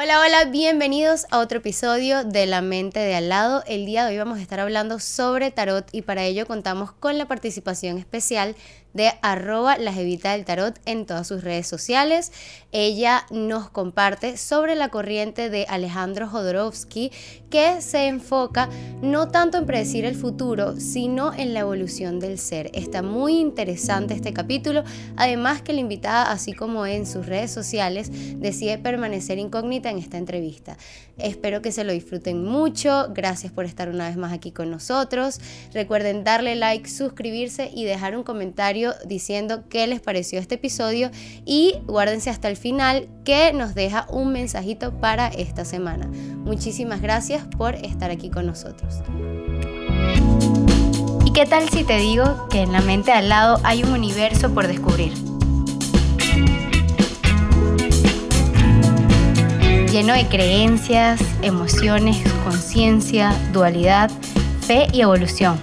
Hola, hola, bienvenidos a otro episodio de La Mente de Al lado. El día de hoy vamos a estar hablando sobre tarot y para ello contamos con la participación especial de arroba la jevita del tarot en todas sus redes sociales. Ella nos comparte sobre la corriente de Alejandro Jodorowsky que se enfoca no tanto en predecir el futuro, sino en la evolución del ser. Está muy interesante este capítulo, además que la invitada, así como en sus redes sociales, decide permanecer incógnita en esta entrevista. Espero que se lo disfruten mucho, gracias por estar una vez más aquí con nosotros. Recuerden darle like, suscribirse y dejar un comentario diciendo qué les pareció este episodio y guárdense hasta el final que nos deja un mensajito para esta semana. Muchísimas gracias por estar aquí con nosotros. ¿Y qué tal si te digo que en la mente al lado hay un universo por descubrir? Lleno de creencias, emociones, conciencia, dualidad, fe y evolución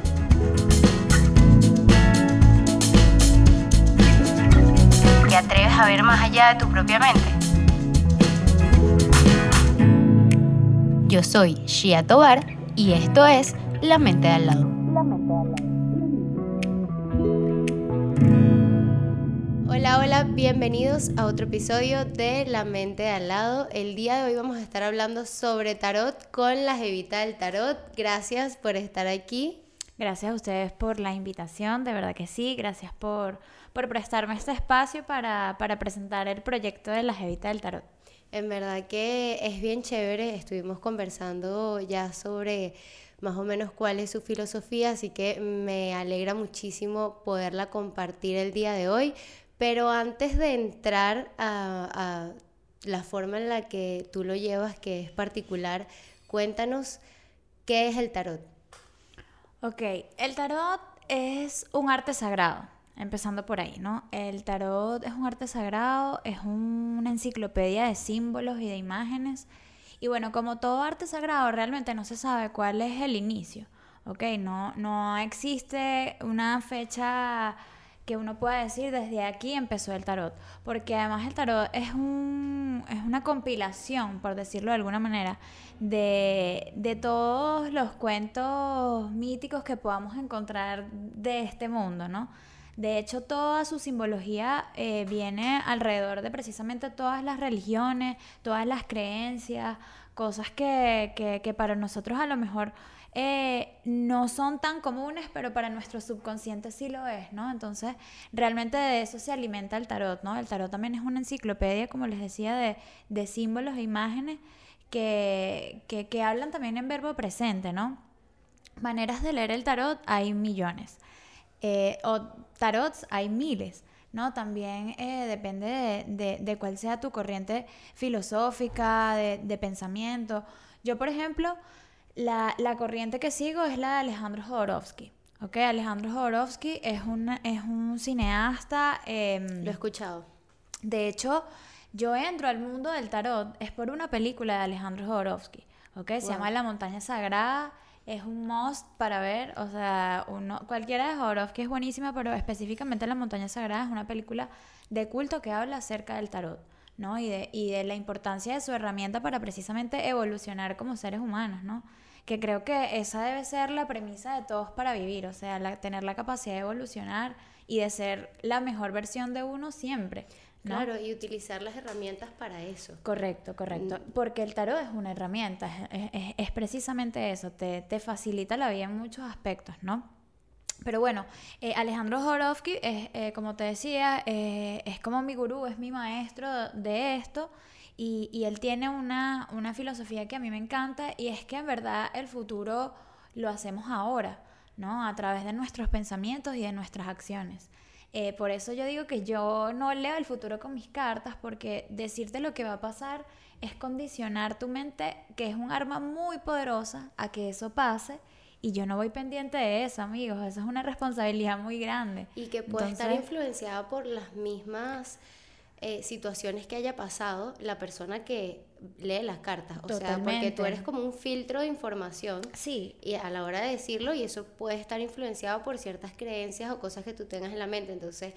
a ver más allá de tu propia mente? Yo soy Shia Tobar y esto es La Mente de al lado. Hola, hola, bienvenidos a otro episodio de La Mente de al lado. El día de hoy vamos a estar hablando sobre tarot con la Jevita del Tarot. Gracias por estar aquí. Gracias a ustedes por la invitación, de verdad que sí. Gracias por por prestarme este espacio para, presentar el proyecto de la Jevita del Tarot. En verdad que es bien chévere, estuvimos conversando ya sobre más o menos cuál es su filosofía, así que me alegra muchísimo poderla compartir el día de hoy. Pero antes de entrar a, a la forma en la que tú lo llevas, que es particular, cuéntanos qué es el tarot. Ok, el tarot es un arte sagrado empezando por ahí, ¿no? El tarot es un arte sagrado, es una enciclopedia de símbolos y de imágenes. Y bueno, como todo arte sagrado, realmente no se sabe cuál es el inicio, ¿ok? No, no existe una fecha que uno pueda decir desde aquí empezó el tarot, porque además el tarot es, un, es una compilación, por decirlo de alguna manera, de, de todos los cuentos míticos que podamos encontrar de este mundo, ¿no? De hecho, toda su simbología eh, viene alrededor de precisamente todas las religiones, todas las creencias, cosas que, para nosotros a lo mejor eh, no son tan comunes, pero para nuestro subconsciente sí lo es, ¿no? Entonces, realmente de eso se alimenta el tarot, ¿no? El tarot también es una enciclopedia, como les decía, de, símbolos e imágenes que, que hablan también en verbo presente, ¿no? Maneras de leer el tarot hay millones. Eh, o tarots hay miles. ¿no? También eh, depende de, cuál sea tu corriente filosófica, de, pensamiento. Yo, por ejemplo, la, corriente que sigo es la de Alejandro Jodorowsky. ¿ok? Alejandro Jodorowsky es, es un cineasta... Em, Lo he escuchado. De hecho, yo entro al mundo del tarot es por una película de Alejandro Jodorowsky. ¿ok? Se llama La montaña sagrada es un must para ver, o sea, uno, cualquiera de Jodorowsky es buenísima, pero específicamente La montaña sagrada es una película de culto que habla acerca del tarot, ¿no? Y de, y de la importancia de su herramienta para precisamente evolucionar como seres humanos, ¿no? Que creo que esa debe ser la premisa de todos para vivir, o sea, tener la capacidad de evolucionar y de ser la mejor versión de uno siempre. Claro, y utilizar las herramientas para eso. Correcto, correcto. Mm. Porque el tarot es una herramienta, es, precisamente eso, te, facilita la vida en muchos aspectos, ¿no? Pero bueno, eh, Alejandro Jorovsky, es, eh, como te decía, eh, es como mi gurú, es mi maestro de esto. Y, y él tiene una, una filosofía que a mí me encanta y es que en verdad el futuro lo hacemos ahora, ¿no? A través de nuestros pensamientos y de nuestras acciones. Eh, por eso yo digo que yo no leo el futuro con mis cartas, porque decirte lo que va a pasar es condicionar tu mente, que es un arma muy poderosa, a que eso pase. Y yo no voy pendiente de eso, amigos. Eso es una responsabilidad muy grande. Y que puede estar influenciada por las mismas eh, situaciones que haya pasado la persona que lee las cartas. O sea, porque tú eres como un filtro de información. Sí. Y a la hora de decirlo, y eso puede estar influenciado por ciertas creencias o cosas que tú tengas en la mente. Entonces,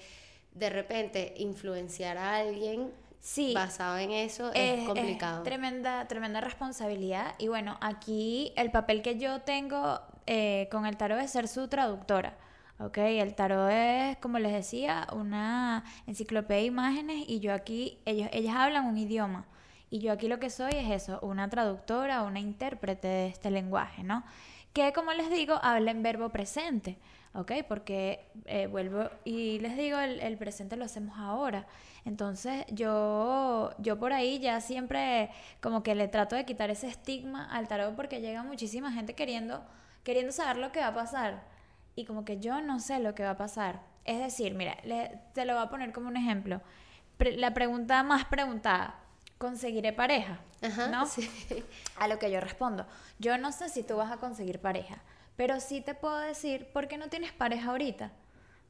de repente, influenciar a alguien Sí. basado en eso es, complicado. tremenda, tremenda responsabilidad. Y bueno, aquí el papel que yo tengo eh, con el tarot es ser su traductora. ¿Ok? El tarot es, como les decía, una enciclopedia de imágenes y yo aquí, ellos, ellas hablan un idioma. Y yo aquí lo que soy es eso, una traductora, una intérprete de este lenguaje, ¿no? Que como les digo, habla en verbo presente, ¿ok? Porque eh, vuelvo y les digo, el, el, presente lo hacemos ahora. Entonces yo, yo por ahí ya siempre como que le trato de quitar ese estigma al tarot porque llega muchísima gente queriendo, queriendo saber lo que va a pasar. Y como que yo no sé lo que va a pasar. Es decir, mira, le, te lo voy a poner como un ejemplo. la pregunta más preguntada, conseguiré pareja, ¿no? A lo que yo respondo, yo no sé si tú vas a conseguir pareja, pero sí te puedo decir por qué no tienes pareja ahorita.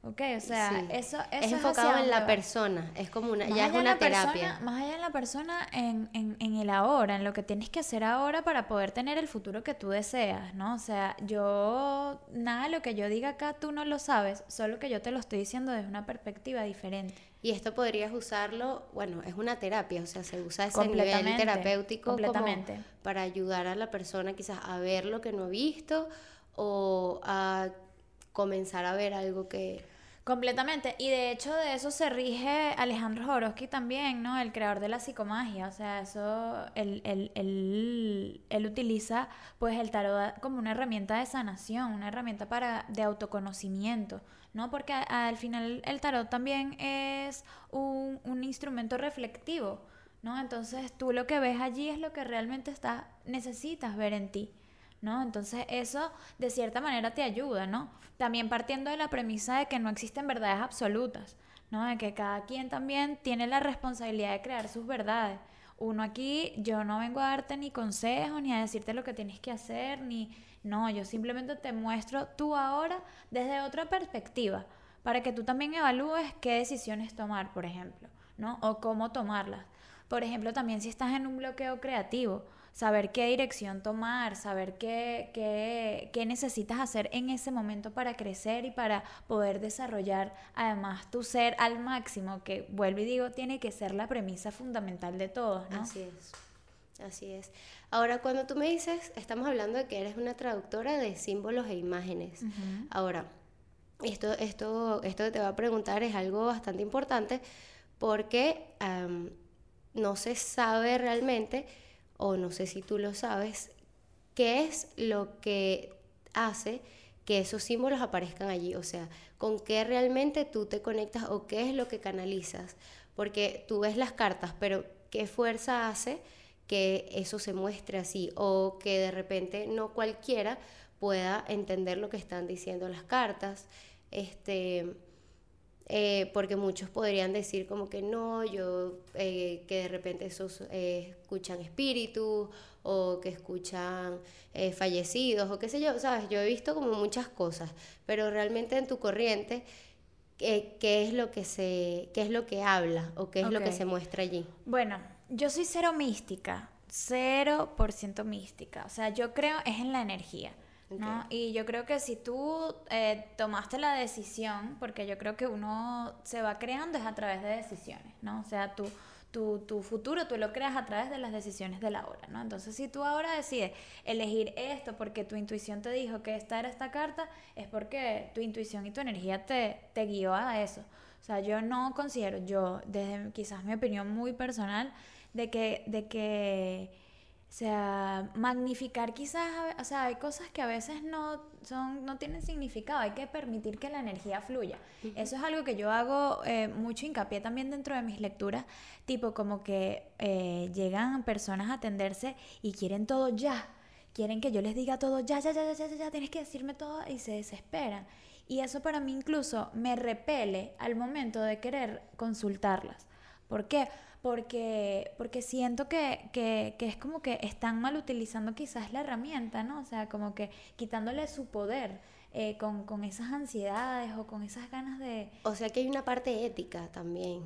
Ok, o sea, eso, eso, es enfocado en la persona, es como una, ya es una terapia. más allá de la persona, en, en, en, el ahora, en lo que tienes que hacer ahora para poder tener el futuro que tú deseas, ¿no? O sea, yo, nada de lo que yo diga acá tú no lo sabes, solo que yo te lo estoy diciendo desde una perspectiva diferente. Y esto podrías usarlo, bueno, es una terapia, o sea, se usa ese nivel terapéutico completamente. para ayudar a la persona quizás a ver lo que no ha visto o a comenzar a ver algo que... Completamente. Y de hecho de eso se rige Alejandro Jodorowsky también, ¿no? El creador de la psicomagia. O sea, eso, él, él, él, él, utiliza pues el tarot como una herramienta de sanación, una herramienta para, de autoconocimiento, ¿no? Porque al final el tarot también es un, un instrumento reflectivo, ¿no? Entonces tú lo que ves allí es lo que realmente está, necesitas ver en ti. ¿No? Entonces eso de cierta manera te ayuda, ¿no? También partiendo de la premisa de que no existen verdades absolutas, ¿no? De que cada quien también tiene la responsabilidad de crear sus verdades. Uno aquí, yo no vengo a darte ni consejos, ni a decirte lo que tienes que hacer, ni... No, yo simplemente te muestro tú ahora desde otra perspectiva, para que tú también evalúes qué decisiones tomar, por ejemplo, ¿no? O cómo tomarlas. Por ejemplo, también si estás en un bloqueo creativo, saber qué dirección tomar, saber qué, qué, qué, necesitas hacer en ese momento para crecer y para poder desarrollar además tu ser al máximo, que vuelvo y digo, tiene que ser la premisa fundamental de todos, ¿no? Así es. Así es. Ahora, cuando tú me dices, estamos hablando de que eres una traductora de símbolos e imágenes. Ahora, esto, esto, esto que te voy a preguntar es algo bastante importante porque no se sabe realmente o no sé si tú lo sabes, qué es lo que hace que esos símbolos aparezcan allí, o sea, con qué realmente tú te conectas o qué es lo que canalizas, porque tú ves las cartas, pero qué fuerza hace que eso se muestre así o que de repente no cualquiera pueda entender lo que están diciendo las cartas. Este, eh, porque muchos podrían decir como que no, yo, eh, que de repente esos eh, escuchan espíritus o que escuchan fallecidos o qué sé yo, sabes, yo he visto como muchas cosas, pero realmente en tu corriente, ¿qué es lo que se, qué es lo que habla o qué es lo que se muestra allí? Bueno, yo soy cero mística, cero por ciento mística, o sea, yo creo es en la energía. ¿No? Y yo creo que si tú eh, tomaste la decisión, porque yo creo que uno se va creando es a través de decisiones, ¿no? O sea, tú, tu, tu, futuro tú lo creas a través de las decisiones de la hora, ¿no? Entonces, si tú ahora decides elegir esto porque tu intuición te dijo que esta era esta carta, es porque tu intuición y tu energía te, te guió a eso. O sea, yo no considero, yo, desde quizás mi opinión muy personal, de que, de que o sea, magnificar quizás, o sea, hay cosas que a veces no, son, no tienen significado, hay que permitir que la energía fluya. Eso es algo que yo hago eh, mucho hincapié también dentro de mis lecturas, tipo como que eh, llegan personas a atenderse y quieren todo ya, quieren que yo les diga todo ya, ya, ya, ya, ya, ya, tienes que decirme todo y se desesperan. Y eso para mí incluso me repele al momento de querer consultarlas. ¿Por qué? porque, porque siento que, que, que, es como que están mal utilizando quizás la herramienta, ¿no? O sea, como que quitándole su poder eh, con, con esas ansiedades o con esas ganas de... O sea que hay una parte ética también.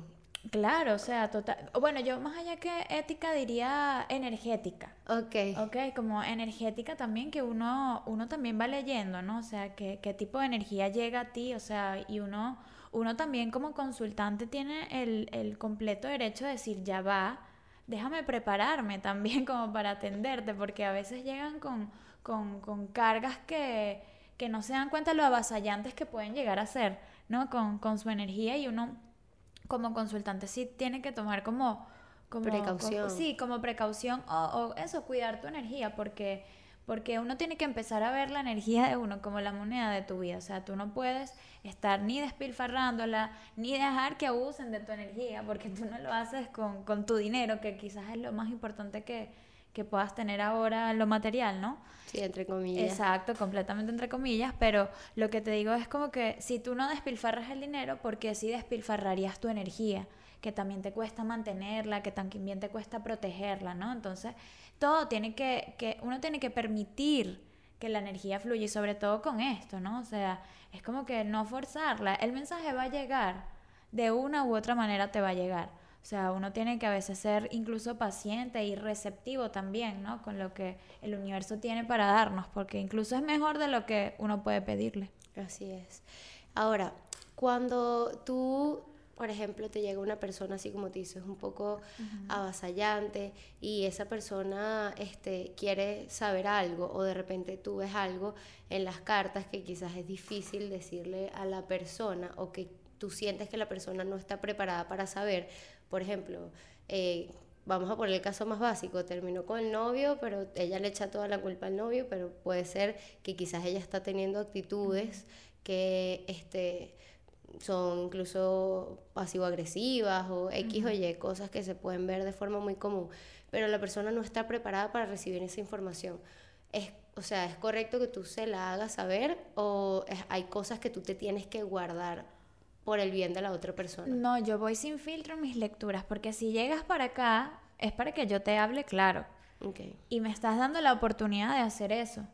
Claro, o sea, total. Bueno, yo más allá que ética diría energética. Ok. Ok, como energética también que uno, uno también va leyendo, ¿no? O sea, qué tipo de energía llega a ti, o sea, y uno uno también como consultante tiene el, el completo derecho de decir, ya va, déjame prepararme también como para atenderte, porque a veces llegan con, con, con cargas que, que, no se dan cuenta de lo avasallantes que pueden llegar a ser, ¿no? Con, con su energía y uno como consultante sí tiene que tomar como... como precaución. sí, como precaución o, o eso, cuidar tu energía, porque porque uno tiene que empezar a ver la energía de uno como la moneda de tu vida. O sea, tú no puedes estar ni despilfarrándola, ni dejar que abusen de tu energía, porque tú no lo haces con, con tu dinero, que quizás es lo más importante que, que puedas tener ahora en lo material, ¿no? Sí, entre comillas. Exacto, completamente entre comillas, pero lo que te digo es como que si tú no despilfarras el dinero, porque sí despilfarrarías tu energía, que también te cuesta mantenerla, que también te cuesta protegerla, ¿no? Entonces, todo tiene que, que, uno tiene que permitir que la energía fluya y sobre todo con esto, ¿no? O sea, es como que no forzarla, el mensaje va a llegar, de una u otra manera te va a llegar. O sea, uno tiene que a veces ser incluso paciente y receptivo también, ¿no? Con lo que el universo tiene para darnos, porque incluso es mejor de lo que uno puede pedirle. Así es. Ahora, cuando tú por ejemplo, te llega una persona así como te dices, un poco avasallante y esa persona este, quiere saber algo o de repente tú ves algo en las cartas que quizás es difícil decirle a la persona o que tú sientes que la persona no está preparada para saber. Por ejemplo, eh, vamos a poner el caso más básico, terminó con el novio, pero ella le echa toda la culpa al novio, pero puede ser que quizás ella está teniendo actitudes que... este son incluso pasivo-agresivas o X o Y, cosas que se pueden ver de forma muy común, pero la persona no está preparada para recibir esa información. Es, o sea, ¿es correcto que tú se la hagas saber o hay cosas que tú te tienes que guardar por el bien de la otra persona? No, yo voy sin filtro en mis lecturas, porque si llegas para acá es para que yo te hable claro. Okay. Y me estás dando la oportunidad de hacer eso.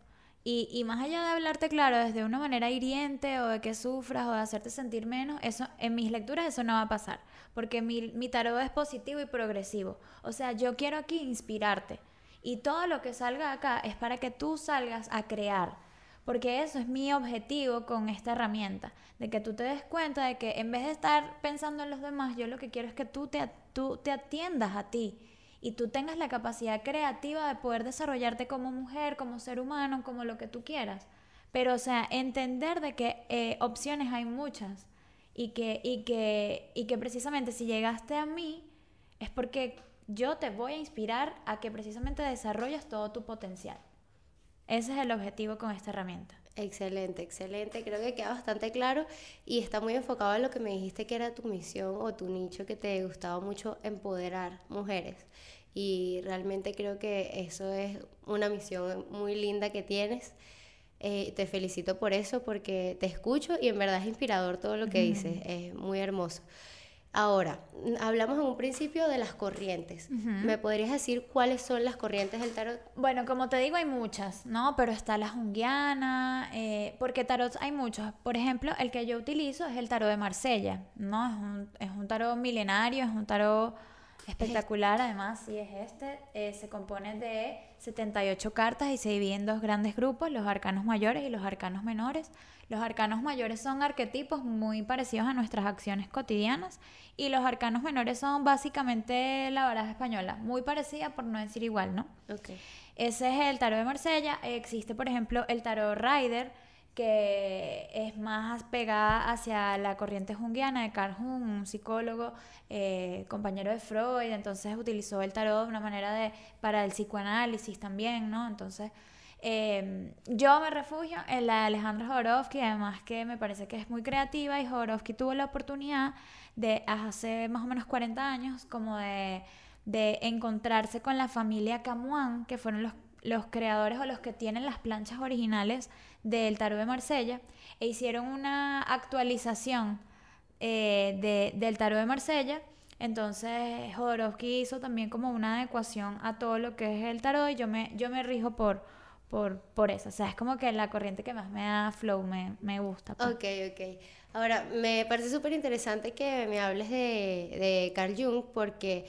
Y, y, más allá de hablarte claro desde una manera hiriente o de que sufras o de hacerte sentir menos, eso en mis lecturas eso no va a pasar, porque mi, mi tarot es positivo y progresivo. O sea, yo quiero aquí inspirarte y todo lo que salga acá es para que tú salgas a crear, porque eso es mi objetivo con esta herramienta, de que tú te des cuenta de que en vez de estar pensando en los demás, yo lo que quiero es que tú te, tú te atiendas a ti y tú tengas la capacidad creativa de poder desarrollarte como mujer, como ser humano, como lo que tú quieras. Pero, o sea, entender de que eh, opciones hay muchas y que, y, que, y que precisamente si llegaste a mí es porque yo te voy a inspirar a que precisamente desarrolles todo tu potencial. Ese es el objetivo con esta herramienta. Excelente, excelente. Creo que queda bastante claro y está muy enfocado en lo que me dijiste que era tu misión o tu nicho que te gustaba mucho empoderar mujeres. Y realmente creo que eso es una misión muy linda que tienes. Eh, te felicito por eso porque te escucho y en verdad es inspirador todo lo que dices. Es muy hermoso. Ahora, hablamos en un principio de las corrientes. ¿Me podrías decir cuáles son las corrientes del tarot? Bueno, como te digo, hay muchas, ¿no? Pero está la junguiana, eh, porque tarot hay muchos. Por ejemplo, el que yo utilizo es el tarot de Marsella, ¿no? Es un, es un tarot milenario, es un tarot espectacular, además, sí es este. Eh, se compone de 78 cartas y se divide en dos grandes grupos, los arcanos mayores y los arcanos menores. Los arcanos mayores son arquetipos muy parecidos a nuestras acciones cotidianas y los arcanos menores son básicamente la baraja española, muy parecida por no decir igual, ¿no? Okay. Ese es el tarot de Marsella. Existe, por ejemplo, el tarot Rider, que es más pegada hacia la corriente junguiana de Carl Jung, un psicólogo, eh, compañero de Freud, entonces utilizó el tarot de una manera de, para el psicoanálisis también, ¿no? Entonces Em, yo me refugio en la Alejandra Jodorowsky, además que me parece que es muy creativa y Jodorowsky tuvo la oportunidad de hace más o menos 40 años como de, de encontrarse con la familia Camuán, que fueron los, los creadores o los que tienen las planchas originales del tarot de Marsella, e hicieron una actualización eh, de, del tarot de Marsella. Entonces Jodorowsky hizo también como una adecuación a todo lo que es el tarot y yo me, yo me rijo por por, por eso. O sea, es como que la corriente que más me da flow, me, me gusta. Pues. Ok, ok. Ahora, me parece súper interesante que me hables de, de Carl Jung porque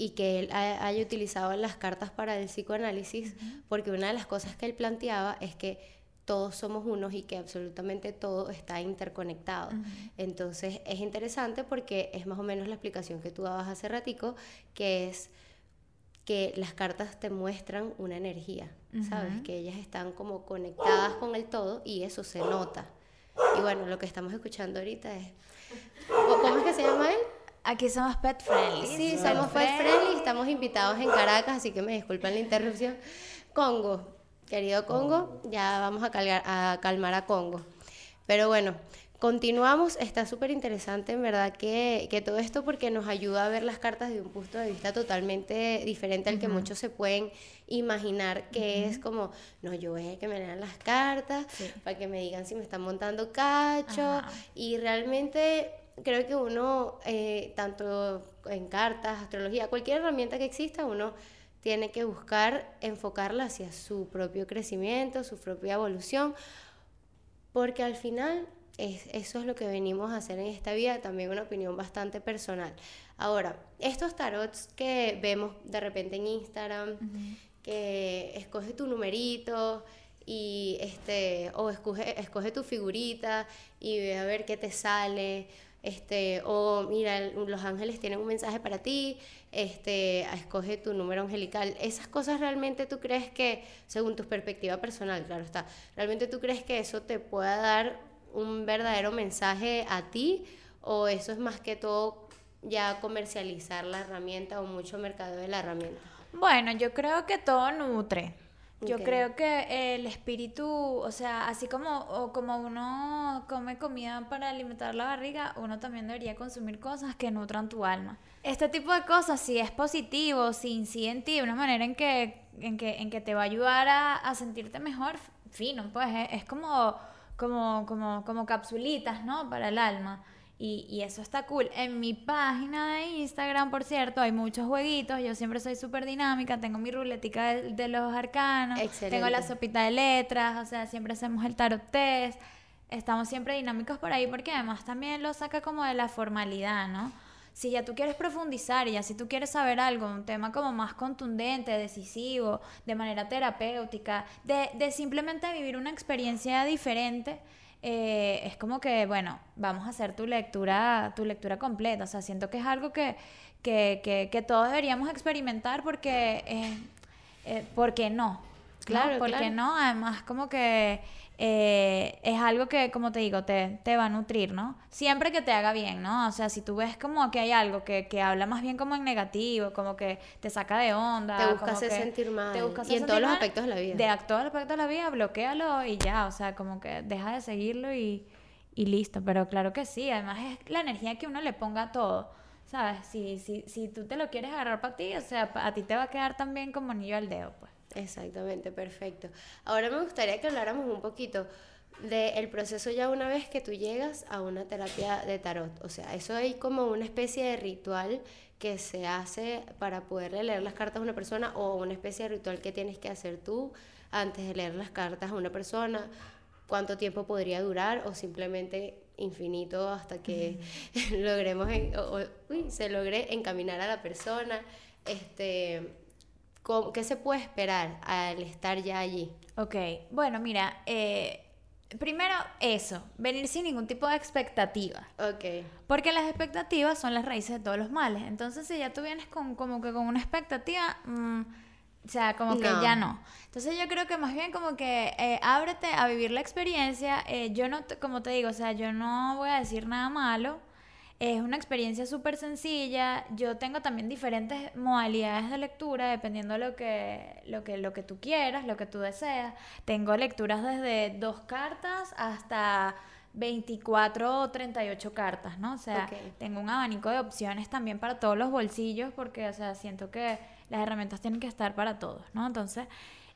y que él haya utilizado las cartas para el psicoanálisis, porque una de las cosas que él planteaba es que todos somos unos y que absolutamente todo está interconectado. Entonces es interesante porque es más o menos la explicación que tú dabas hace ratico, que es que las cartas te muestran una energía, ¿sabes? Que ellas están como conectadas con el todo y eso se nota. Y bueno, lo que estamos escuchando ahorita es... ¿Cómo es que se llama él? Aquí somos pet friendly. Sí, somos pet friendly, estamos invitados en Caracas, así que me disculpan la interrupción. Congo, querido Congo, ya vamos a, a calmar a Congo. Pero bueno, continuamos. Está súper interesante, en verdad, que, que, todo esto porque nos ayuda a ver las cartas de un punto de vista totalmente diferente al que muchos se pueden imaginar, que es como, no, yo voy a que me lean las cartas para que me digan si me están montando cacho. Y realmente creo que uno, eh, tanto en cartas, astrología, cualquier herramienta que exista, uno tiene que buscar enfocarla hacia su propio crecimiento, su propia evolución, porque al final es, eso es lo que venimos a hacer en esta vida, también una opinión bastante personal. Ahora, estos tarots que vemos de repente en Instagram, que escoge tu numerito y este, o escoge, escoge tu figurita y ve a ver qué te sale este, o mira, los ángeles tienen un mensaje para ti, este, escoge tu número angelical. Esas cosas realmente tú crees que, según tu perspectiva personal, claro está, realmente tú crees que eso te pueda dar un verdadero mensaje a ti o eso es más que todo ya comercializar la herramienta o mucho mercado de la herramienta? Bueno, yo creo que todo nutre. Yo creo que el espíritu, o sea, así como, o como uno come comida para alimentar la barriga, uno también debería consumir cosas que nutran tu alma. Este tipo de cosas, si es positivo, si incide en ti de una manera en que, en que, en que te va a ayudar a, a sentirte mejor, fino, pues es, es como, como, como, como capsulitas, ¿no? Para el alma. Y, eso está cool. En mi página de Instagram, por cierto, hay muchos jueguitos. Yo siempre soy súper dinámica. Tengo mi ruletica de, los arcanos. Tengo la sopita de letras. O sea, siempre hacemos el tarot test. Estamos siempre dinámicos por ahí porque además también lo saca como de la formalidad, ¿no? Si ya tú quieres profundizar y ya si tú quieres saber algo, un tema como más contundente, decisivo, de manera terapéutica, de, de simplemente vivir una experiencia diferente, eh, es como que, bueno, vamos a hacer tu lectura, tu lectura completa. O sea, siento que es algo que, que, que, todos deberíamos experimentar porque, eh, eh, ¿por qué no? Claro, ¿Por qué no? Además, como que eh, es algo que, como te digo, te, te, va a nutrir, ¿no? Siempre que te haga bien, ¿no? O sea, si tú ves como que hay algo que, que habla más bien como en negativo, como que te saca de onda. Te busca hacer sentir mal. y en todos los aspectos de la vida. De todos los aspectos de la vida, bloquealo y ya, o sea, como que deja de seguirlo y, y listo. Pero claro que sí, además es la energía que uno le ponga a todo. ¿Sabes? Si, si, si tú te lo quieres agarrar para ti, o sea, a ti te va a quedar también como anillo al dedo, pues. Exactamente, perfecto. Ahora me gustaría que habláramos un poquito del proceso ya una vez que tú llegas a una terapia de tarot. O sea, eso hay como una especie de ritual que se hace para poder leer las cartas a una persona o una especie de ritual que tienes que hacer tú antes de leer las cartas a una persona. ¿Cuánto tiempo podría durar o simplemente infinito hasta que logremos se logre encaminar a la persona? Este, ¿Qué se puede esperar al estar ya allí? Ok, bueno, mira, eh, primero eso, venir sin ningún tipo de expectativa. Ok. Porque las expectativas son las raíces de todos los males. Entonces, si ya tú vienes con, como que con una expectativa, mm, o sea, como que ya no. Entonces yo creo que más bien como que eh, ábrete a vivir la experiencia. Eh, yo no, como te digo, o sea, yo no voy a decir nada malo. Es una experiencia súper sencilla. Yo tengo también diferentes modalidades de lectura dependiendo de lo que, lo, que, lo que tú quieras, lo que tú deseas. Tengo lecturas desde dos cartas hasta 24 o 38 cartas, ¿no? O sea, tengo un abanico de opciones también para todos los bolsillos porque, o sea, siento que las herramientas tienen que estar para todos, ¿no? Entonces,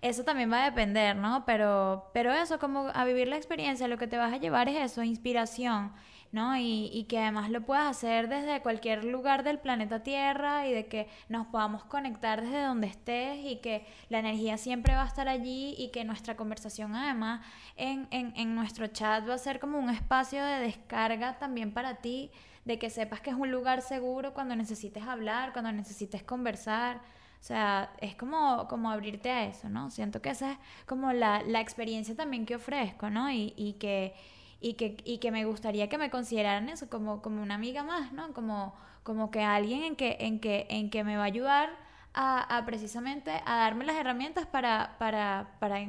eso también va a depender, ¿no? Pero, pero eso, como a vivir la experiencia, lo que te vas a llevar es eso, inspiración ¿no? Y, y, que además lo puedas hacer desde cualquier lugar del planeta Tierra y de que nos podamos conectar desde donde estés y que la energía siempre va a estar allí y que nuestra conversación además en, en, en nuestro chat va a ser como un espacio de descarga también para ti, de que sepas que es un lugar seguro cuando necesites hablar, cuando necesites conversar. O sea, es como, como abrirte a eso, ¿no? Siento que esa es como la, la experiencia también que ofrezco, ¿no? Y, y que y que, y que me gustaría que me consideraran eso como, como una amiga más, ¿no? Como, como que alguien en que, en que, en que me va a ayudar a, a precisamente a darme las herramientas para, para, para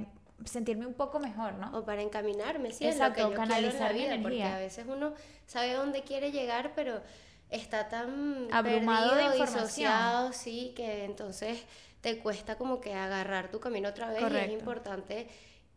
sentirme un poco mejor, ¿no? O para encaminarme, sí, Exacto, en lo que yo canalizar quiero en la vida, porque a veces uno sabe dónde quiere llegar, pero está tan abrumado de información, sí, que entonces te cuesta como que agarrar tu camino otra vez y es importante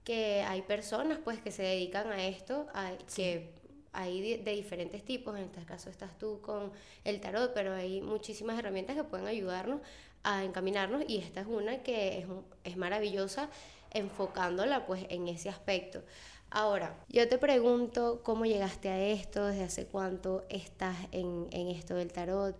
que hay personas pues que se dedican a esto, a, que hay de, diferentes tipos, en este caso estás tú con el tarot, pero hay muchísimas herramientas que pueden ayudarnos a encaminarnos y esta es una que es, es maravillosa enfocándola pues en ese aspecto. Ahora, yo te pregunto cómo llegaste a esto, desde hace cuánto estás en, en esto del tarot,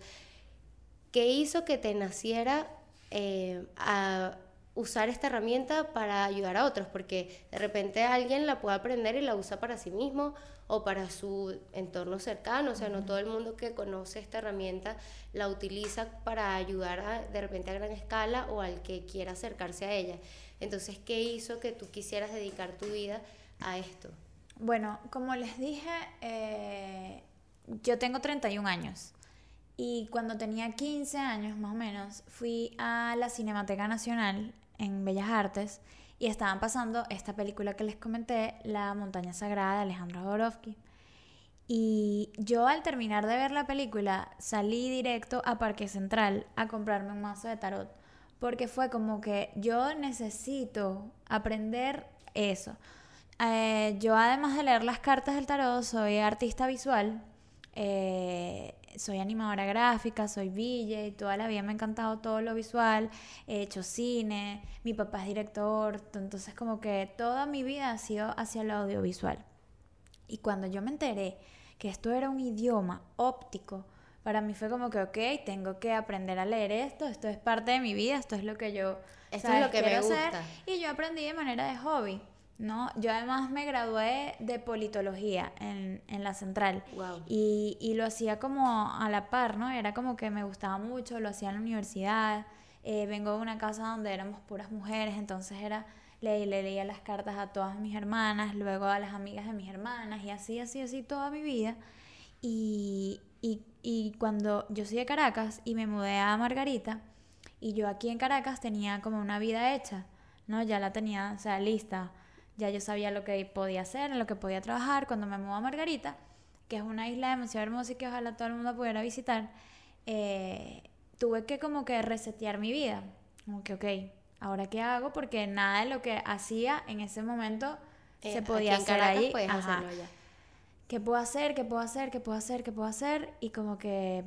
qué hizo que te naciera eh, a usar esta herramienta para ayudar a otros, porque de repente alguien la puede aprender y la usa para sí mismo o para su entorno cercano, o sea, no todo el mundo que conoce esta herramienta la utiliza para ayudar a, de repente a gran escala o al que quiera acercarse a ella. Entonces, ¿qué hizo que tú quisieras dedicar tu vida a esto? Bueno, como les dije, eh, yo tengo 31 años. Y cuando tenía 15 años más o menos, fui a la Cinemateca Nacional en Bellas Artes y estaban pasando esta película que les comenté, La montaña sagrada de Alejandro Jodorowsky. Y yo al terminar de ver la película salí directo a Parque Central a comprarme un mazo de tarot, porque fue como que yo necesito aprender eso. Eh, yo además de leer las cartas del tarot soy artista visual. Eh, soy animadora gráfica, soy y toda la vida me ha encantado todo lo visual, he hecho cine, mi papá es director, entonces como que toda mi vida ha sido hacia el audiovisual. Y cuando yo me enteré que esto era un idioma óptico, para mí fue como que, ok, tengo que aprender a leer esto, esto es parte de mi vida, esto es lo que yo... Esto es lo que me gusta. Hacer, y yo aprendí de manera de hobby. ¿No? Yo además me gradué de politología en, en la central y, y, lo hacía como a la par, ¿no? Era como que me gustaba mucho, lo hacía en la universidad, eh, vengo de una casa donde éramos puras mujeres, entonces era, le, le, leía las cartas a todas mis hermanas, luego a las amigas de mis hermanas y así, así, así toda mi vida. Y, y, y cuando yo soy de Caracas y me mudé a Margarita, y yo aquí en Caracas tenía como una vida hecha, ¿no? Ya la tenía, o sea, lista ya yo sabía lo que podía hacer, en lo que podía trabajar. Cuando me mudé a Margarita, que es una isla demasiado hermosa y que ojalá todo el mundo pudiera visitar, eh, tuve que como que resetear mi vida. Como que, ok, ¿ahora qué hago? Porque nada de lo que hacía en ese momento eh, se podía hacer ahí. ¿Qué puedo hacer? ¿Qué puedo hacer? ¿Qué puedo hacer? ¿Qué puedo hacer? Y como que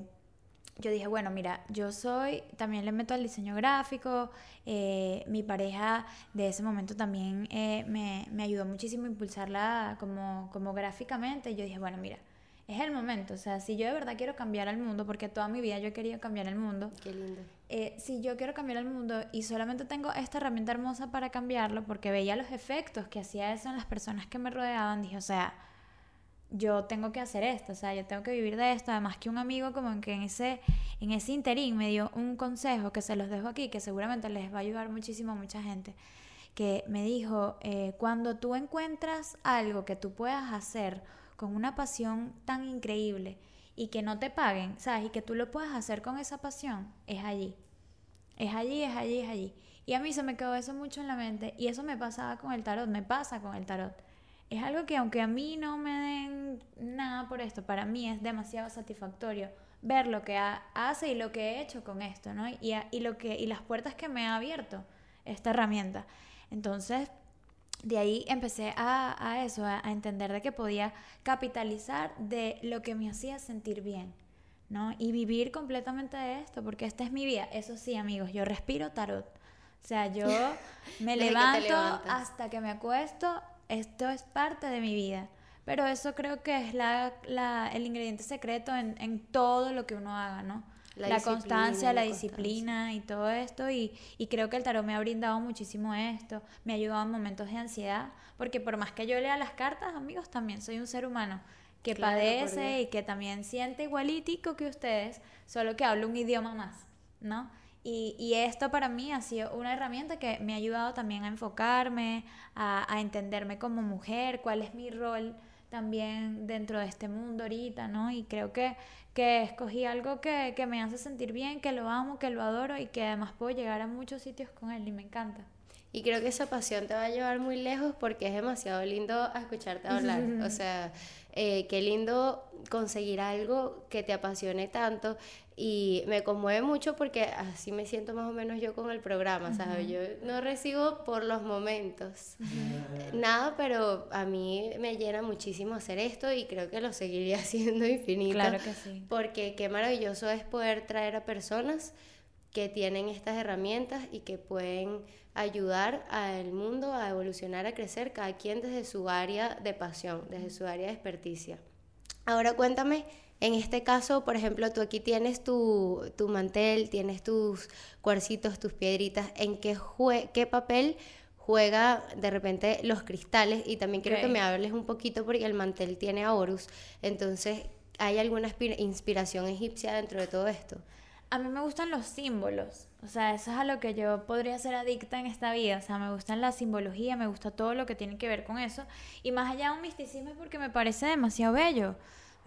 yo dije, bueno, mira, yo soy, también le meto al diseño gráfico, eh, mi pareja de ese momento también eh, me, me, ayudó muchísimo a impulsarla como, como gráficamente. Yo dije, bueno, mira, es el momento, o sea, si yo de verdad quiero cambiar el mundo, porque toda mi vida yo he querido cambiar el mundo. Qué lindo. Eh, si yo quiero cambiar el mundo y solamente tengo esta herramienta hermosa para cambiarlo, porque veía los efectos que hacía eso en las personas que me rodeaban, dije, o sea, yo tengo que hacer esto, o sea, yo tengo que vivir de esto. Además que un amigo como que en ese, en ese interín me dio un consejo que se los dejo aquí, que seguramente les va a ayudar muchísimo a mucha gente, que me dijo, eh, cuando tú encuentras algo que tú puedas hacer con una pasión tan increíble y que no te paguen, ¿sabes? Y que tú lo puedas hacer con esa pasión, es allí. Es allí, es allí, es allí. Y a mí se me quedó eso mucho en la mente y eso me pasaba con el tarot, me pasa con el tarot es algo que aunque a mí no me den nada por esto, para mí es demasiado satisfactorio ver lo que hace y lo que he hecho con esto, ¿no? Y, y, lo que, y las puertas que me ha abierto esta herramienta. Entonces, de ahí empecé a, a eso, a, a, entender de que podía capitalizar de lo que me hacía sentir bien, ¿no? Y vivir completamente de esto, porque esta es mi vida. Eso sí, amigos, yo respiro tarot. O sea, yo me levanto hasta que me acuesto esto es parte de mi vida. Pero eso creo que es la, la, el ingrediente secreto en, en, todo lo que uno haga, ¿no? La, constancia, la, disciplina y todo esto. Y, y, creo que el tarot me ha brindado muchísimo esto. Me ha ayudado en momentos de ansiedad. Porque por más que yo lea las cartas, amigos, también soy un ser humano que padece y que también siente igualítico que ustedes, solo que hablo un idioma más, ¿no? Y, y, esto para mí ha sido una herramienta que me ha ayudado también a enfocarme, a, a entenderme como mujer, cuál es mi rol también dentro de este mundo ahorita, ¿no? Y creo que, que escogí algo que, que me hace sentir bien, que lo amo, que lo adoro y que además puedo llegar a muchos sitios con él y me encanta. Y creo que esa pasión te va a llevar muy lejos porque es demasiado lindo escucharte hablar. O sea, eh, qué lindo conseguir algo que te apasione tanto y me conmueve mucho porque así me siento más o menos yo con el programa, ¿sabes? Yo no recibo por los momentos nada, pero a mí me llena muchísimo hacer esto y creo que lo seguiría haciendo infinito. Claro que sí. Porque qué maravilloso es poder traer a personas que tienen estas herramientas y que pueden ayudar al mundo a evolucionar, a crecer, cada quien desde su área de pasión, desde su área de experticia. Ahora cuéntame, en este caso, por ejemplo, tú aquí tienes tu, tu mantel, tienes tus cuarcitos, tus piedritas, ¿en qué, qué papel juega de repente los cristales? Y también quiero que me hables un poquito porque el mantel tiene a Horus, entonces, ¿hay alguna inspiración egipcia dentro de todo esto? A mí me gustan los símbolos, o sea, eso es a lo que yo podría ser adicta en esta vida, o sea, me gustan la simbología, me gusta todo lo que tiene que ver con eso, y más allá de un misticismo porque me parece demasiado bello,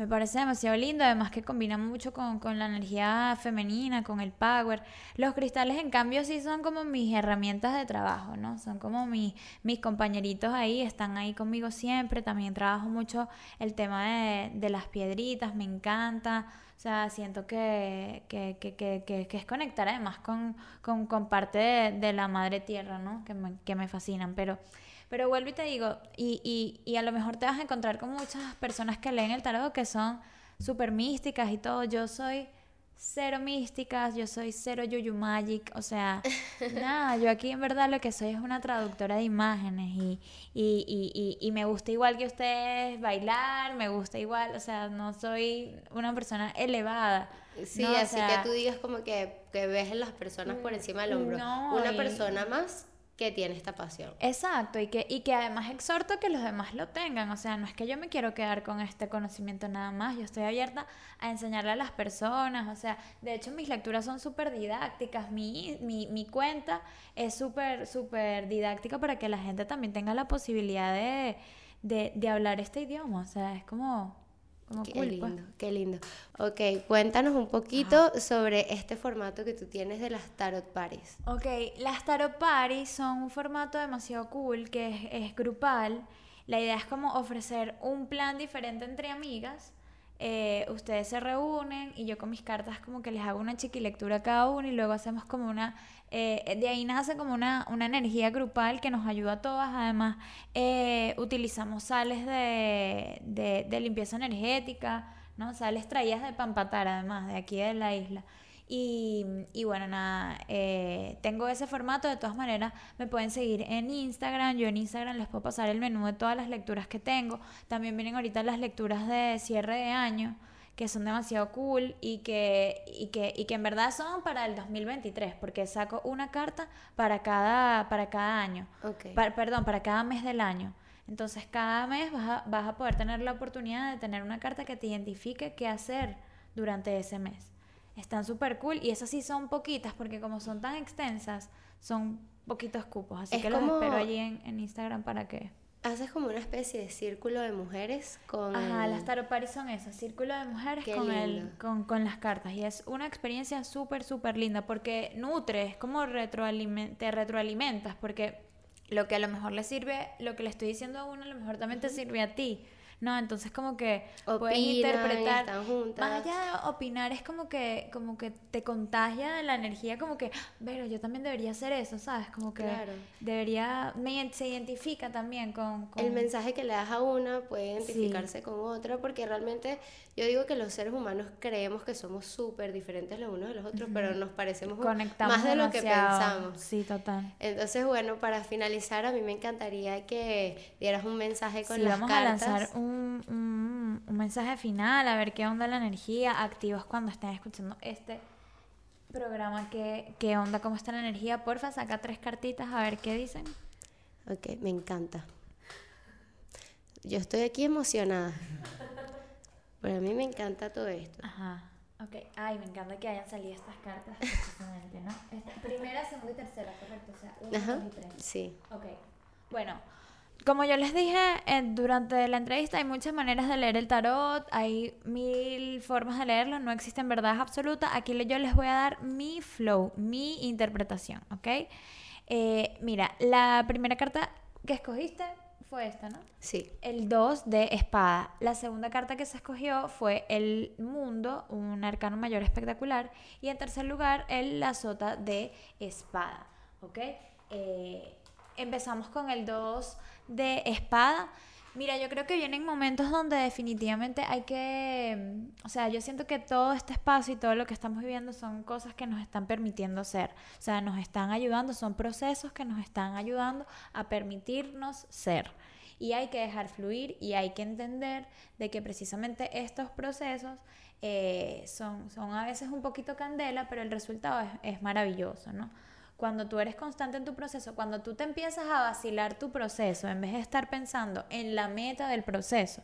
me parece demasiado lindo, además que combina mucho con, con, la energía femenina, con el power. Los cristales, en cambio, sí son como mis herramientas de trabajo, ¿no? Son como mis, mis compañeritos ahí, están ahí conmigo siempre. También trabajo mucho el tema de, de las piedritas, me encanta. O sea, siento que, que, que, que, que es conectar además con, con, con parte de, de, la madre tierra, ¿no? Que me, que me fascinan. Pero pero vuelvo y te digo, y, y, y a lo mejor te vas a encontrar con muchas personas que leen el tarot que son súper místicas y todo. Yo soy cero místicas, yo soy cero yuyu magic, o sea, nada, yo aquí en verdad lo que soy es una traductora de imágenes y, y, y, y, me gusta igual que ustedes bailar, me gusta igual, o sea, no soy una persona elevada. Sí, así que tú digas como que, que ves en las personas por encima del hombro. una persona más que tiene esta pasión. Exacto, y que, y que además exhorto que los demás lo tengan, o sea, no es que yo me quiero quedar con este conocimiento nada más, yo estoy abierta a enseñarle a las personas, o sea, de hecho mis lecturas son súper didácticas, mi, mi, mi cuenta es súper, súper didáctica para que la gente también tenga la posibilidad de, de, de hablar este idioma, o sea, es como qué pues. lindo, qué lindo. Ok, cuéntanos un poquito sobre este formato que tú tienes de las Tarot Parties. Ok, las Tarot Parties son un formato demasiado cool que es, es grupal. La idea es como ofrecer un plan diferente entre amigas eh, ustedes se reúnen y yo con mis cartas como que les hago una chiquilectura a cada uno y luego hacemos como una, eh, de ahí nace como una, una, energía grupal que nos ayuda a todas. Además, eh, utilizamos sales de, de, de, limpieza energética, ¿no? Sales traídas de Pampatar, además, de aquí de la isla. Y, y bueno, nada, eh, tengo ese formato. De todas maneras, me pueden seguir en Instagram. Yo en Instagram les puedo pasar el menú de todas las lecturas que tengo. También vienen ahorita las lecturas de cierre de año que son demasiado cool y que, y que, y que en verdad son para el 2023, porque saco una carta para cada, para cada año. perdón, para cada mes del año. Entonces, cada mes vas a, vas a poder tener la oportunidad de tener una carta que te identifique qué hacer durante ese mes están súper cool y esas sí son poquitas porque como son tan extensas, son poquitos cupos. Así que los espero allí en, en, Instagram para que... Haces como una especie de círculo de mujeres con... Ajá, las tarot parties son esas, círculo de mujeres con, el, con, con, las cartas. Y es una experiencia súper, súper linda porque nutre, es como retroaliment te retroalimentas porque lo que a lo mejor le sirve, lo que le estoy diciendo a uno, a lo mejor también te sirve a ti. ¿No? Entonces como que puedes interpretar, más allá de opinar es como que como que te contagia de la energía, como que, pero yo también debería hacer eso, ¿sabes? Como que debería, me, se identifica también con, El mensaje que le das a una puede identificarse con otra, porque realmente yo digo que los seres humanos creemos que somos súper diferentes los unos de los otros, pero nos parecemos más de lo que pensamos. Sí, total. Entonces, bueno, para finalizar, a mí me encantaría que dieras un mensaje con sí, las vamos a lanzar un un, mensaje final, a ver qué onda la energía, activos cuando estén escuchando este programa, qué, qué onda, cómo está la energía. Porfa, saca tres cartitas a ver qué dicen. Ok, me encanta. Yo estoy aquí emocionada. Para mí me encanta todo esto. Ajá. Ok, ay, me encanta que hayan salido estas cartas precisamente, ¿no? Esta- primera, segunda y tercera, correcto. O sea, una, Ajá. dos y tres. Sí. Ok. Bueno, como yo les dije eh, durante la entrevista, hay muchas maneras de leer el tarot, hay mil formas de leerlo, no existen verdades absolutas. Aquí yo les voy a dar mi flow, mi interpretación, ¿ok? Eh, mira, la primera carta que escogiste fue esta, ¿no? Sí. El 2 de espada. La segunda carta que se escogió fue el mundo, un arcano mayor espectacular. Y en tercer lugar, el la sota de espada. ¿Ok? Eh, empezamos con el 2 de espada. Mira, yo creo que vienen momentos donde definitivamente hay que, mm, o sea, yo siento que todo este espacio y todo lo que estamos viviendo son cosas que nos están permitiendo ser, o sea, nos están ayudando, son procesos que nos están ayudando a permitirnos ser. Y hay que dejar fluir y hay que entender de que precisamente estos procesos eh, son, son a veces un poquito candela, pero el resultado es, es maravilloso, ¿no? Cuando tú eres constante en tu proceso, cuando tú te empiezas a vacilar tu proceso, en vez de estar pensando en la meta del proceso,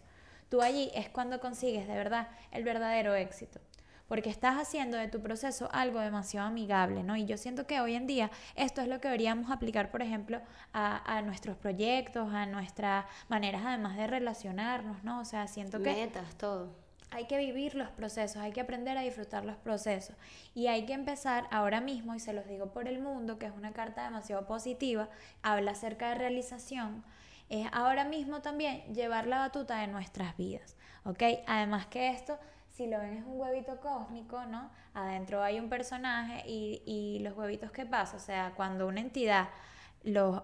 tú allí es cuando consigues de verdad el verdadero éxito. Porque estás haciendo de tu proceso algo demasiado amigable, ¿no? Y yo siento que hoy en día esto es lo que deberíamos aplicar, por ejemplo, a, a nuestros proyectos, a nuestras maneras además de relacionarnos, ¿no? O sea, siento que Metas, todo. Hay que vivir los procesos, hay que aprender a disfrutar los procesos y hay que empezar ahora mismo, y se los digo por el mundo, que es una carta demasiado positiva, habla acerca de realización, es ahora mismo también llevar la batuta de nuestras vidas, ¿ok? Además que esto, si lo ven es un huevito cósmico, ¿no? Adentro hay un personaje y, y los huevitos que pasa, o sea, cuando una entidad los,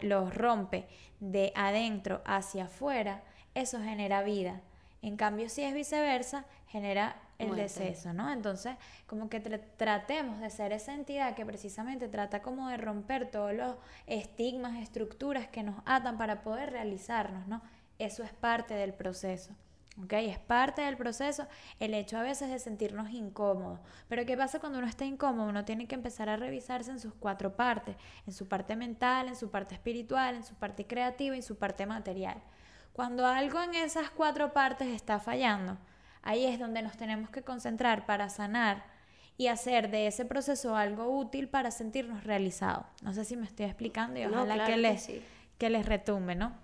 los rompe de adentro hacia afuera, eso genera vida. En cambio, si es viceversa, genera el Muerte. deceso, ¿no? Entonces, como que tra- tratemos de ser esa entidad que precisamente trata como de romper todos los estigmas, estructuras que nos atan para poder realizarnos, ¿no? Eso es parte del proceso. ¿ok? Es parte del proceso el hecho a veces de sentirnos incómodos. Pero ¿qué pasa cuando uno está incómodo? Uno tiene que empezar a revisarse en sus cuatro partes, en su parte mental, en su parte espiritual, en su parte creativa y en su parte material. Cuando algo en esas cuatro partes está fallando, ahí es donde nos tenemos que concentrar para sanar y hacer de ese proceso algo útil para sentirnos realizados. No sé si me estoy explicando y No, ojalá claro que, que les, sí. que les retumbe, ¿no?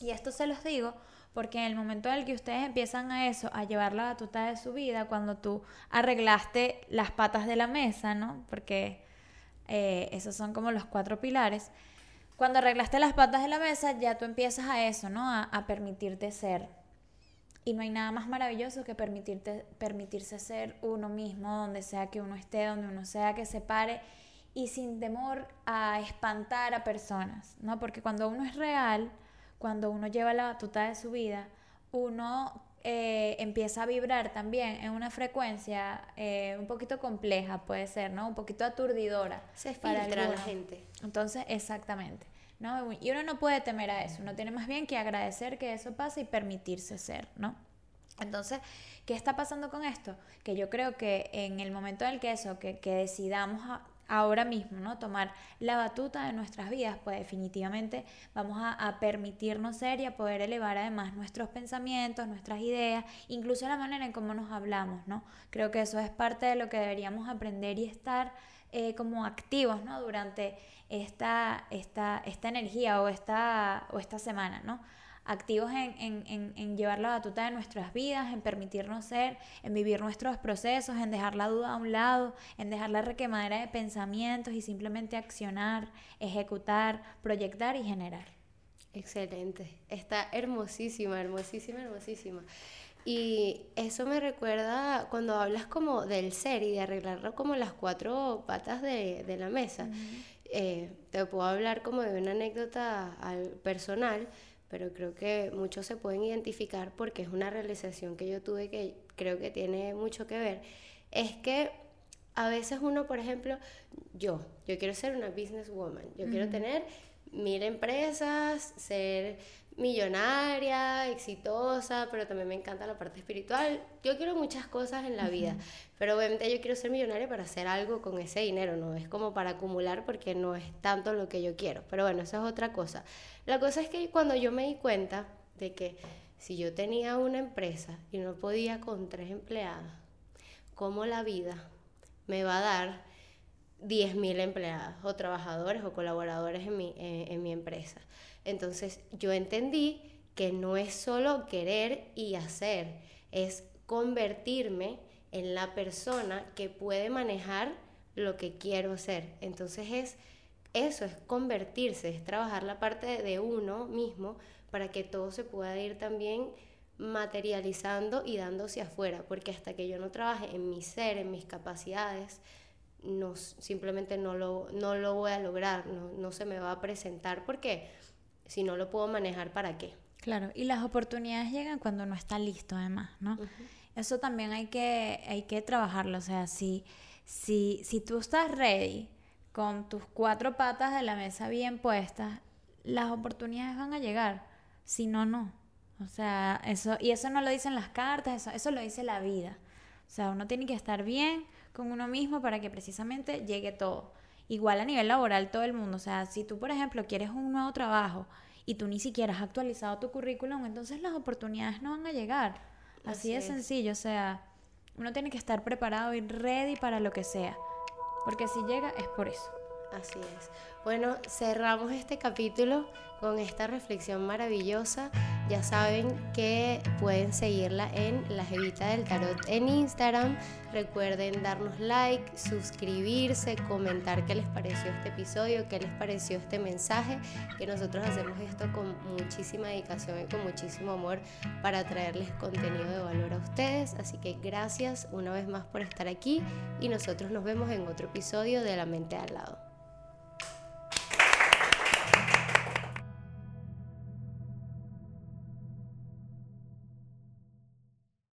Y esto se los digo porque en el momento en el que ustedes empiezan a eso, a llevar la batuta de su vida, cuando tú arreglaste las patas de la mesa, ¿no? Porque eh, esos son como los cuatro pilares. Cuando arreglaste las patas de la mesa, ya tú empiezas a eso, ¿no? A, permitirte ser. Y no hay nada más maravilloso que permitirte, permitirse ser uno mismo, donde sea que uno esté, donde uno sea que se pare y sin temor a espantar a personas, ¿no? Porque cuando uno es real, cuando uno lleva la batuta de su vida, uno eh, empieza a vibrar también en una frecuencia eh, un poquito compleja, puede ser, ¿no? Un poquito aturdidora. Se para filtra la algunos. gente. Entonces, exactamente. ¿no? Y uno no puede temer a eso, uno tiene más bien que agradecer que eso pase y permitirse ser, ¿no? Entonces, ¿qué está pasando con esto? Que yo creo que en el momento en el que eso, que, que decidamos a- ahora mismo, ¿no? Tomar la batuta de nuestras vidas, pues definitivamente vamos a, permitirnos ser y a poder elevar además nuestros pensamientos, nuestras ideas, incluso la manera en cómo nos hablamos, ¿no? Creo que eso es parte de lo que deberíamos aprender y estar eh, como activos, ¿no? Durante esta, esta, esta energía o esta, o esta semana, ¿no? Activos en, en, en, en llevar la batuta de nuestras vidas, en permitirnos ser, en vivir nuestros procesos, en dejar la duda a un lado, en dejar la requemadera de pensamientos y simplemente accionar, ejecutar, proyectar y generar. Excelente. Está hermosísima, hermosísima, hermosísima. Y eso me recuerda cuando hablas como del ser y de arreglarlo como las cuatro patas de, de la mesa. Eh, te puedo hablar como de una anécdota al personal, pero creo que muchos se pueden identificar porque es una realización que yo tuve que creo que tiene mucho que ver. Es que a veces uno, por ejemplo, yo, yo quiero ser una businesswoman, yo quiero tener mil empresas, ser millonaria, exitosa, pero también me encanta la parte espiritual. Yo quiero muchas cosas en la vida, pero obviamente yo quiero ser millonaria para hacer algo con ese dinero, no es como para acumular porque no es tanto lo que yo quiero. Pero bueno, eso es otra cosa. La cosa es que cuando yo me di cuenta de que si yo tenía una empresa y no podía con tres empleadas, cómo la vida me va a dar 10.000 empleados o trabajadores o colaboradores en mi, eh, en mi empresa. Entonces yo entendí que no es solo querer y hacer, es convertirme en la persona que puede manejar lo que quiero hacer. Entonces es eso, es convertirse, es trabajar la parte de uno mismo para que todo se pueda ir también materializando y dándose afuera, porque hasta que yo no trabaje en mi ser, en mis capacidades, no, simplemente no lo, no lo voy a lograr, no, no se me va a presentar, porque si no lo puedo manejar, ¿para qué? Claro, y las oportunidades llegan cuando no está listo además, ¿no? Eso también hay que, hay que trabajarlo, o sea, si, si, si tú estás ready con tus cuatro patas de la mesa bien puestas, las oportunidades van a llegar, si no, no. O sea, eso, y eso no lo dicen las cartas, eso, eso lo dice la vida. O sea, uno tiene que estar bien con uno mismo para que precisamente llegue todo. Igual a nivel laboral todo el mundo. O sea, si tú, por ejemplo, quieres un nuevo trabajo y tú ni siquiera has actualizado tu currículum, entonces las oportunidades no van a llegar. Así, de sencillo. O sea, uno tiene que estar preparado y ready para lo que sea. Porque si llega es por eso. Así es. Bueno, cerramos este capítulo con esta reflexión maravillosa. Ya saben que pueden seguirla en La Jevita del Tarot en Instagram. Recuerden darnos like, suscribirse, comentar qué les pareció este episodio, qué les pareció este mensaje, que nosotros hacemos esto con muchísima dedicación y con muchísimo amor para traerles contenido de valor a ustedes. Así que gracias una vez más por estar aquí y nosotros nos vemos en otro episodio de La Mente al lado.